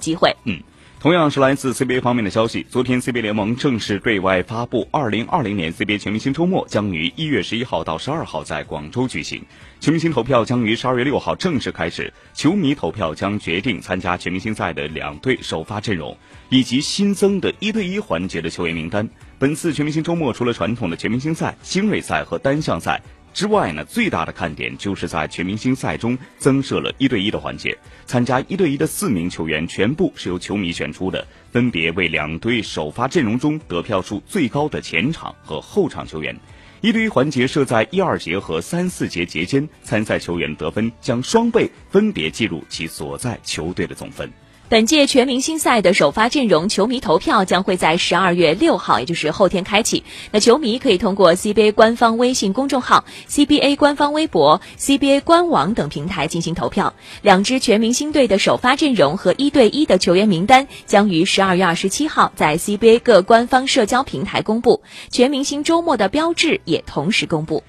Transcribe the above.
机会。嗯。同样是来自 CBA 方面的消息，昨天 CBA 联盟正式对外发布，2020年 CBA 全明星周末将于1月11号到12号在广州举行，全明星投票将于12月6号正式开始，球迷投票将决定参加全明星赛的两队首发阵容，以及新增的一对一环节的球员名单。本次全明星周末除了传统的全明星赛、星锐赛和单项赛。之外呢，最大的看点就是在全明星赛中增设了一对一的环节。参加一对一的四名球员全部是由球迷选出的，分别为两队首发阵容中得票数最高的前场和后场球员。一对一环节设在一二节和三四节节间，参赛球员得分将双倍分别计入其所在球队的总分。本届全明星赛的首发阵容球迷投票将会在十二月六号，也就是后天开启。那球迷可以通过 CBA 官方微信公众号、CBA 官方微博、CBA 官网等平台进行投票。两支全明星队的首发阵容和一对一的球员名单将于十二月二十七号在 CBA 各官方社交平台公布，全明星周末的标志也同时公布。